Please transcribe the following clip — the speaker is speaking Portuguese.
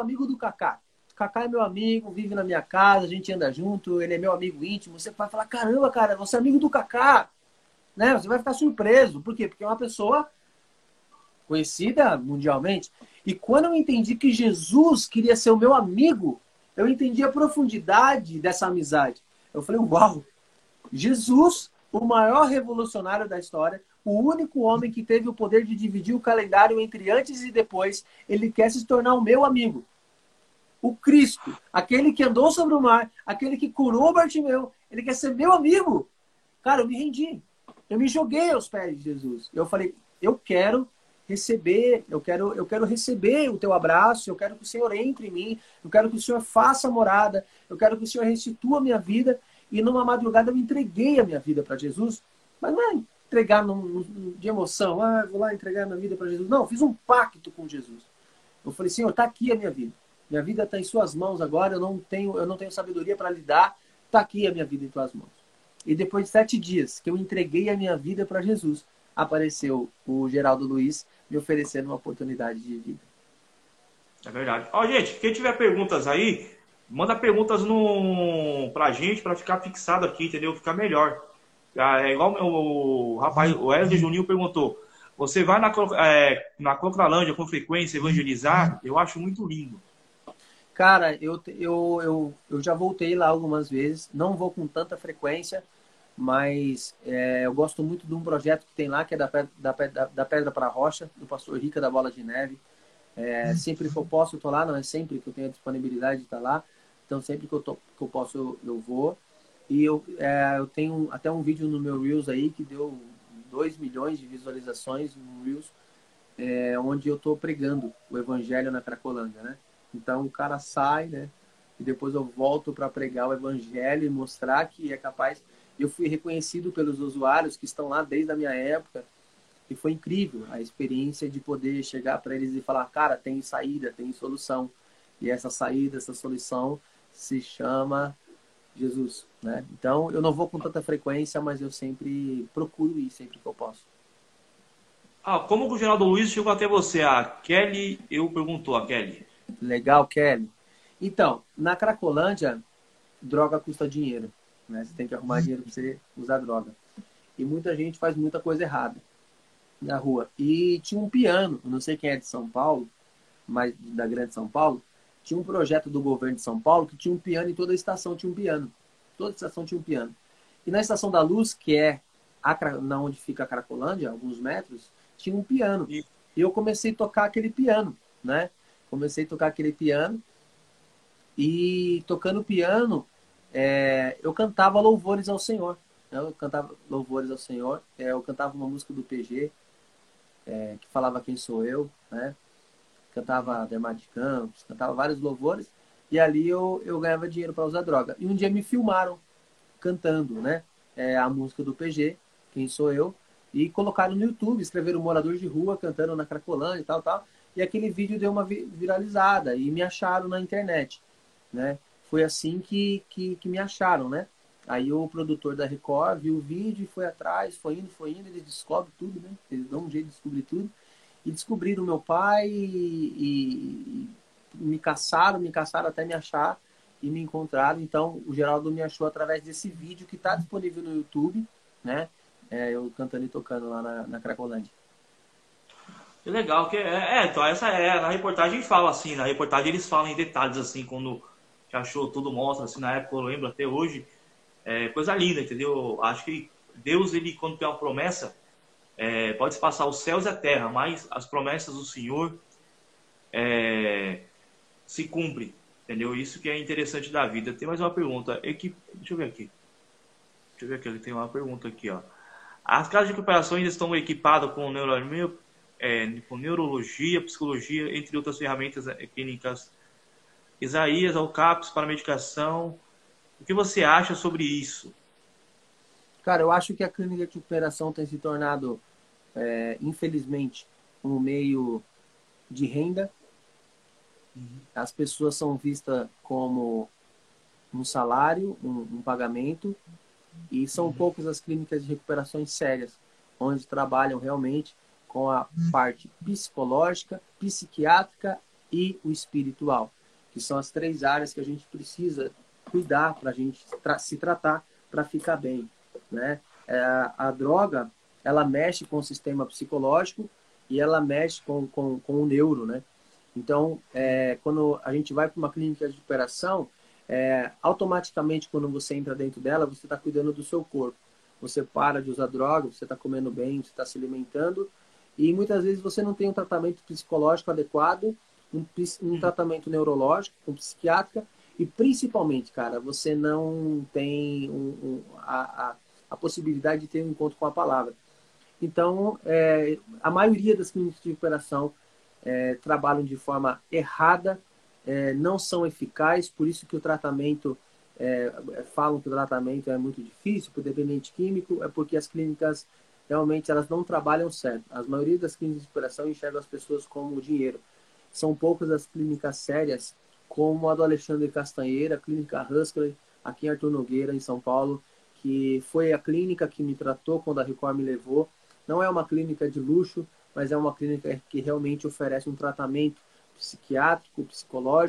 amigo do Kaká. Kaká é meu amigo, vive na minha casa, a gente anda junto, ele é meu amigo íntimo. Você vai falar, caramba, cara, você é amigo do Kaká. Né? Você vai ficar surpreso. Por quê? Porque é uma pessoa conhecida mundialmente. E quando eu entendi que Jesus queria ser o meu amigo, eu entendi a profundidade dessa amizade. Eu falei, uau, Jesus, o maior revolucionário da história, o único homem que teve o poder de dividir o calendário entre antes e depois, ele quer se tornar o meu amigo. O Cristo, aquele que andou sobre o mar, aquele que curou Bartimeu, ele quer ser meu amigo. Cara, eu me rendi. Eu me joguei aos pés de Jesus. Eu falei, eu quero receber, eu quero, eu quero receber o teu abraço, eu quero que o Senhor entre em mim, eu quero que o Senhor faça morada, eu quero que o Senhor restitua a minha vida. E numa madrugada eu entreguei a minha vida para Jesus, mas não é entregar num, num, de emoção, ah, vou lá entregar minha vida para Jesus. Não, fiz um pacto com Jesus. Eu falei, Senhor, está aqui a minha vida. Minha vida está em suas mãos agora, eu não tenho, eu não tenho sabedoria para lidar, está aqui a minha vida em tuas mãos. E depois de sete dias que eu entreguei a minha vida para Jesus, apareceu o Geraldo Luiz me oferecendo uma oportunidade de vida. É verdade. Ó, gente, quem tiver perguntas aí, manda perguntas no... pra gente para ficar fixado aqui, entendeu? Ficar melhor. Ah, é igual o, o rapaz, o Wesley Juninho perguntou. Você vai na, é, na Cocralândia com frequência evangelizar? Eu acho muito lindo. Cara, eu, eu, eu, eu já voltei lá algumas vezes. Não vou com tanta frequência, mas é, eu gosto muito de um projeto que tem lá, que é da, da, da, da Pedra para a Rocha, do pastor Rica da Bola de Neve. É, sempre que eu posso, eu tô lá, não é sempre que eu tenho a disponibilidade de estar lá. Então, sempre que eu, tô, que eu posso, eu, vou. E eu, é, eu tenho até um vídeo no meu Reels aí que deu 2 milhões de visualizações no Reels, é, onde eu estou pregando o evangelho na Cracolândia, né? Então, o cara sai, né? E depois eu volto para pregar o evangelho e mostrar que é capaz eu fui reconhecido pelos usuários que estão lá desde a minha época e foi incrível a experiência de poder chegar para eles e falar, cara, tem saída, tem solução. E essa saída, essa solução se chama Jesus, né? Então, eu não vou com tanta frequência, mas eu sempre procuro ir sempre que eu posso. Ah, como o Geraldo Luiz chegou até você? A Kelly, eu perguntou, a Kelly. Legal, Kelly. Então, na Cracolândia, droga custa dinheiro. Né? Você tem que arrumar dinheiro para você usar droga. E muita gente faz muita coisa errada na rua. E tinha um piano, não sei quem é de São Paulo, mas da Grande São Paulo, tinha um projeto do governo de São Paulo que tinha um piano e toda a estação tinha um piano. Toda a estação tinha um piano. E na Estação da Luz, que é a, na onde fica a Cracolândia, alguns metros, tinha um piano. E eu comecei a tocar aquele piano, né? Comecei a tocar aquele piano. E tocando piano, é, eu cantava louvores ao Senhor. Eu cantava louvores ao Senhor. É, eu cantava uma música do PG, é, que falava Quem Sou Eu, né? Cantava Dermar de Campos, cantava vários louvores. E ali eu, eu ganhava dinheiro para usar droga. E um dia me filmaram cantando, né? É, a música do PG, Quem Sou Eu. E colocaram no YouTube, escreveram Morador de Rua cantando na Cracolândia e tal, tal. E aquele vídeo deu uma viralizada e me acharam na internet, né? foi assim que, que, que, me acharam, né? Aí o produtor da Record viu o vídeo e foi atrás, foi indo, foi indo, eles descobrem tudo, né? Eles dão um jeito de descobrir tudo. E descobriram meu pai e, e, me caçaram, me caçaram até me achar e me encontraram. Então o Geraldo me achou através desse vídeo que está disponível no YouTube, né? É, eu cantando e tocando lá na, na Cracolândia. Que legal, que é, é, então essa é, na reportagem fala assim, na reportagem eles falam em detalhes assim, quando achou tudo mostra, assim, na época eu lembro até hoje, é coisa linda, entendeu? Acho que Deus, ele quando tem uma promessa, é, pode se passar os céus e a terra, mas as promessas do Senhor é, se cumprem, entendeu? Isso que é interessante da vida. Tem mais uma pergunta, Equip... deixa eu ver aqui, deixa eu ver aqui, tem uma pergunta aqui, ó. As casas de recuperação estão equipadas com, neuro... é, com neurologia, psicologia, entre outras ferramentas é, clínicas Isaías ao CAPS para medicação. O que você acha sobre isso? Cara, eu acho que a clínica de recuperação tem se tornado, é, infelizmente, um meio de renda. Uhum. As pessoas são vistas como um salário, um, um pagamento, e são uhum. poucas as clínicas de recuperação sérias, onde trabalham realmente com a parte psicológica, psiquiátrica e o espiritual, que são as três áreas que a gente precisa cuidar para a gente tra se tratar para ficar bem, né? É, a droga, ela mexe com o sistema psicológico e ela mexe com, com, com o neuro, né? Então, é, quando a gente vai para uma clínica de recuperação, é, automaticamente quando você entra dentro dela, você está cuidando do seu corpo. Você para de usar droga, você está comendo bem, você está se alimentando e muitas vezes você não tem um tratamento psicológico adequado, um, um tratamento neurológico, um psiquiátrica e principalmente, cara, você não tem um, um, a, a, a, possibilidade de ter um encontro com a palavra. Então, é, a maioria das clínicas de recuperação é, trabalham de forma errada, é, não são eficazes, por isso que o tratamento, é, falam que o tratamento é muito difícil para o dependente químico, é porque as clínicas realmente elas não trabalham certo. A maioria das clínicas de recuperação enxergam as pessoas como dinheiro. São poucas as clínicas sérias como a do Alexandre Castanheira, a clínica Huskler, aqui em Arthur Nogueira, em São Paulo, que foi a clínica que me tratou quando a Record me levou. Não é uma clínica de luxo, mas é uma clínica que realmente oferece um tratamento psiquiátrico, psicológico